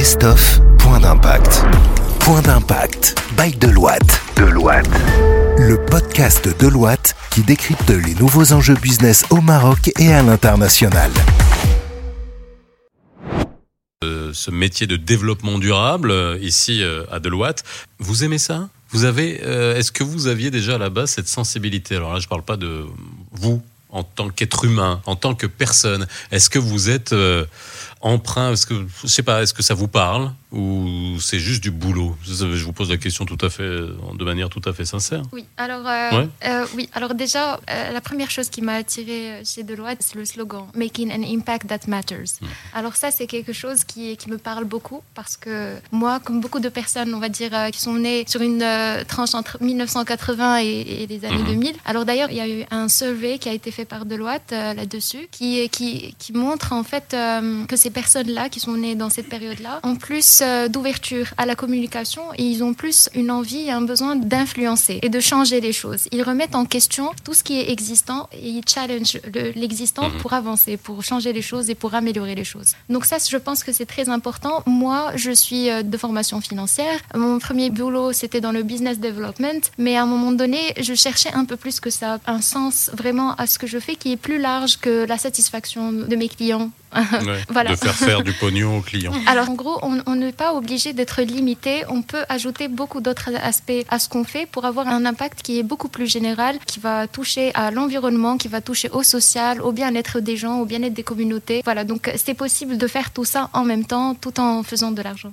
best-of Point d'impact. Point d'impact by Deloitte. Deloitte. Le podcast Deloitte qui décrypte les nouveaux enjeux business au Maroc et à l'international. Euh, ce métier de développement durable euh, ici euh, à Deloitte, vous aimez ça? Vous avez, euh, est-ce que vous aviez déjà à la base cette sensibilité? Alors là, je parle pas de vous en tant qu'être humain, en tant que personne. Est-ce que vous êtes euh, emprunt Est-ce que je sais pas Est-ce que ça vous parle ou c'est juste du boulot? Je, vous pose la question tout à fait de manière tout à fait sincère. Oui, alors, euh, Ouais. euh, oui, alors déjà, euh, la première chose qui m'a attirée chez Deloitte, c'est le slogan Making an impact that matters. Hmm. Alors, ça, c'est quelque chose qui, qui me parle beaucoup parce que moi, comme beaucoup de personnes, on va dire, euh, qui sont nées sur une euh, tranche entre 1980 et, et les années Mhm. 2000. Alors, d'ailleurs, il y a eu un survey qui a été fait par Deloitte euh, là-dessus qui, qui, qui montre en fait euh, que ces personnes-là qui sont nées dans cette période-là ont plus euh, d'ouverture à la communication et ils ont plus une envie et un besoin d'influencer et de changer les choses. Ils remettent en question tout ce qui est existant et ils challenge le- l'existant Mhm. pour avancer, pour changer les choses et pour améliorer les choses. Donc ça, je pense que c'est très important. Moi, je suis euh, de formation financière. Mon premier boulot, c'était dans le business development, mais à un moment donné, je cherchais un peu plus que ça, un sens vraiment à ce que je fais qui est plus large que la satisfaction de mes clients. Ouais. Voilà. De faire faire du pognon aux clients. Alors en gros, on on n'est pas obligé d'être limité. On peut ajouter beaucoup d'autres aspects à ce qu'on fait pour avoir un impact qui est beaucoup plus général, qui va toucher à l'environnement, qui va toucher au social, au bien-être des gens, au bien-être des communautés. Voilà, donc c'est possible de faire tout ça en même temps, tout en faisant de l'argent.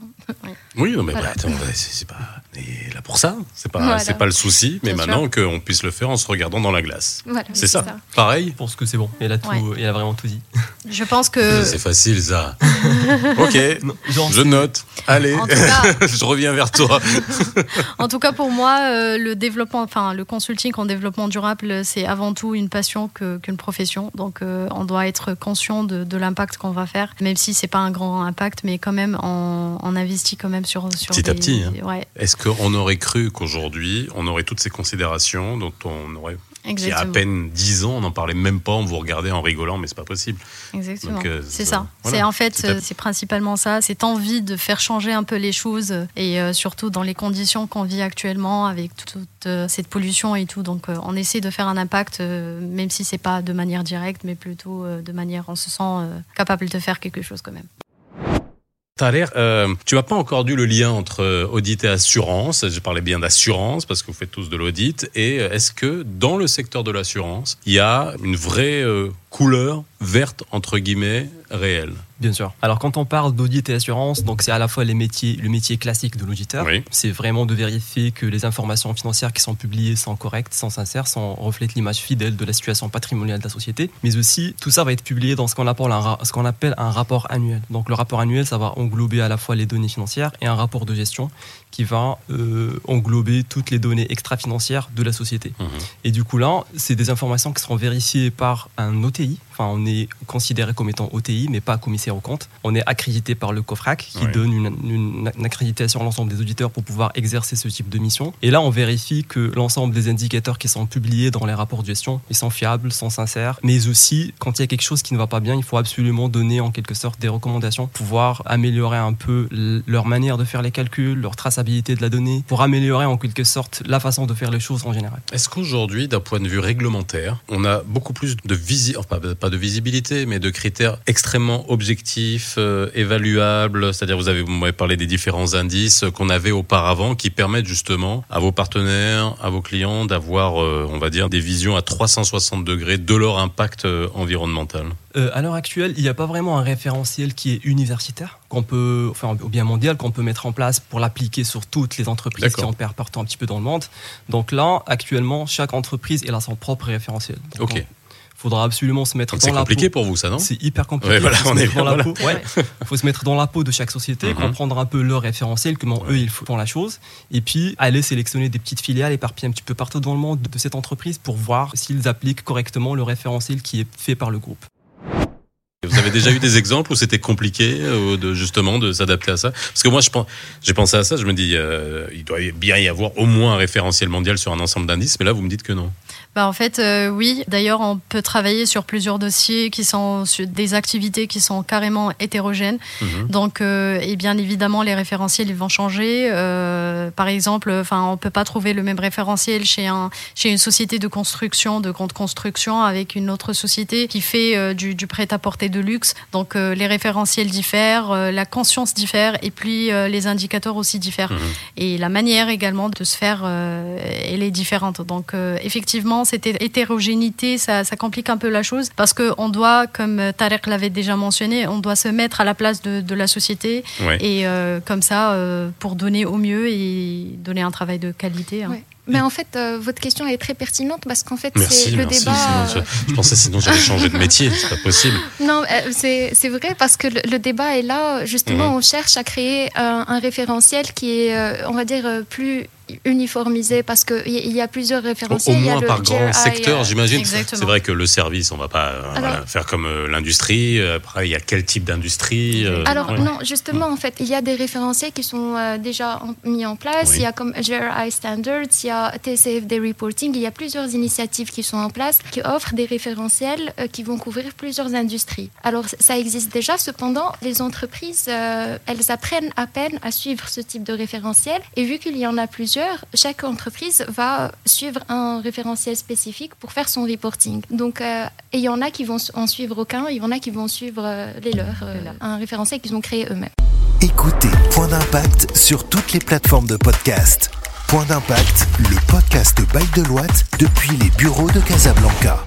Oui, non, mais Voilà. bah, attends, c'est c'est pas on est là pour ça. C'est pas Voilà. c'est pas le souci, mais Bien maintenant qu'on puisse le faire en se regardant dans la glace. Voilà, C'est ça. Pareil. Je pense que c'est bon. Tout, Ouais. elle a vraiment tout dit. Je pense que. C'est facile ça. ok. Genre, Je note. Allez, cas, je reviens vers toi. en tout cas, pour moi, euh, le développement, enfin, le consulting en développement durable, c'est avant tout une passion qu'une profession. Donc, euh, on doit être conscient de, de l'impact qu'on va faire, même si c'est pas un grand impact, mais quand même, on, on investit quand même sur, sur Petit à petit, hein. Ouais, Est-ce qu'on aurait cru qu'aujourd'hui, on aurait toutes ces considérations dont on aurait, il y a à exactement. peine 10 ans, on n'en parlait même pas, on vous regardait en rigolant, mais c'est pas possible. Exactement. Euh, c'est ça- voilà. C'est en fait, euh, c'est principalement ça. Cette envie de faire changer un peu les choses euh, et euh, surtout dans les conditions qu'on vit actuellement avec toute euh, cette pollution et tout. Donc, euh, on essaie de faire un impact, euh, même si c'est pas de manière directe, mais plutôt euh, de manière, on se sent euh, capable de faire quelque chose quand même. Thaler, euh, tu n'as pas encore dû le lien entre euh, audit et assurance. Je parlais bien d'assurance parce que vous faites tous de l'audit. Et euh, est-ce que dans le secteur de l'assurance, il y a une vraie euh, couleur verte, entre guillemets, réelle Bien sûr. Alors quand on parle d'audit et assurance, donc c'est à la fois les métiers, le métier classique de l'auditeur. Oui. C'est vraiment de vérifier que les informations financières qui sont publiées sont correctes, sont sincères, sont, reflètent l'image fidèle de la situation patrimoniale de la société. Mais aussi, tout ça va être publié dans ce qu'on appelle un, ce qu'on appelle un rapport annuel. Donc le rapport annuel, ça va englober à la fois les données financières et un rapport de gestion qui va euh, englober toutes les données extra-financières de la société. Mhm. Et du coup là, c'est des informations qui seront vérifiées par un OTI. Enfin, on est considéré comme étant OTI, mais pas commissaire aux comptes. On est accrédité par le COFRAC, qui donne une, une- une accréditation à l'ensemble des auditeurs pour pouvoir exercer ce type de mission. Et là, on vérifie que l'ensemble des indicateurs qui sont publiés dans les rapports de gestion, ils sont fiables, sont sincères. Mais aussi, quand il y a quelque chose qui ne va pas bien, il faut absolument donner en quelque sorte des recommandations pour pouvoir améliorer un peu leur manière de faire les calculs, leur traçabilité de la donnée, pour améliorer en quelque sorte la façon de faire les choses en général. Est-ce qu'aujourd'hui, d'un point de vue réglementaire, on a beaucoup plus de visi enfin, pas de visibilité, mais de critères extrêmement objectifs, euh, évaluables? C'est-à-dire, vous avez vous m'avez parlé des différents indices qu'on avait auparavant qui permettent justement à vos partenaires, à vos clients d'avoir, euh, on va dire, des visions à 360 degrés de leur impact euh, environnemental. Euh, à l'heure actuelle, il n'y a pas vraiment un référentiel qui est universitaire, qu'on peut, enfin, ou bien mondial, qu'on peut mettre en place pour l'appliquer sur toutes les entreprises qui opèrent partout un petit peu dans le monde. Donc là, actuellement, chaque entreprise elle a son propre référentiel. Donc, Ok. Il faudra absolument se mettre Donc dans c'est la compliqué peau. pour vous, ça, non? C'est hyper compliqué. Ouais, voilà, on est dans la peau. Ouais. faut se mettre dans la peau de chaque société, Mhm. comprendre un peu leur référentiel, comment eux ils font la chose, et puis aller sélectionner des petites filiales éparpillées un petit peu partout dans le monde de cette entreprise pour voir s'ils appliquent correctement le référentiel qui est fait par le groupe. Vous avez déjà eu des exemples où c'était compliqué euh, de justement de s'adapter à ça? Parce que moi, je pense, j'ai pensé à ça. Je me dis, euh, il doit bien y avoir au moins un référentiel mondial sur un ensemble d'indices, mais là, vous me dites que non. bah, En fait, euh, oui. D'ailleurs, on peut travailler sur plusieurs dossiers qui sont sur des activités qui sont carrément hétérogènes. Mhm. Donc, euh, et bien évidemment, les référentiels ils vont changer. Euh, par exemple, enfin, on peut pas trouver le même référentiel chez un chez une société de construction, de grande construction, avec une autre société qui fait du, du prêt-à-porter de luxe. Donc, les référentiels diffèrent, la conscience diffère, et puis les indicateurs aussi diffèrent. Mhm. Et la manière également de se faire, elle est différente. Donc, effectivement, cette hétérogénéité, ça, complique un peu la chose parce qu'on doit, comme Tarek l'avait déjà mentionné, on doit se mettre à la place de, la société et euh, comme ça, euh, pour donner au mieux et donner un travail de qualité. Hein. Mais en fait, euh, votre question est très pertinente parce qu'en fait, c'est le débat. je, pensais sinon j'allais changer de métier, c'est pas possible. Non, c'est vrai parce que le, débat est là. Justement, mhm. on cherche à créer un référentiel qui est, on va dire, plus uniformisé parce qu'il y a plusieurs référentiels. Au, moins par grand secteur, j'imagine. C'est vrai que le service, on ne va pas euh, faire comme euh, l'industrie. Après, il y a quel type d'industrie euh, Alors, non, justement, en fait, il y a des référentiels qui sont déjà mis en place. Il y a comme GRI Standards, il y a TCFD Reporting. Il y a plusieurs initiatives qui sont en place qui offrent des référentiels qui vont couvrir plusieurs industries. Alors, ça existe déjà. Cependant, les entreprises, elles apprennent à peine à suivre ce type de référentiel. Et vu qu'il y en a plusieurs, chaque entreprise va suivre un référentiel spécifique pour faire son reporting. Donc, euh, il y en a qui vont en suivre aucun, il y en a qui vont suivre euh, les leurs, euh, un référentiel qu'ils ont créé eux-mêmes. Écoutez Point d'impact sur toutes les plateformes de podcast. Point d'impact, le podcast by Deloitte depuis les bureaux de Casablanca.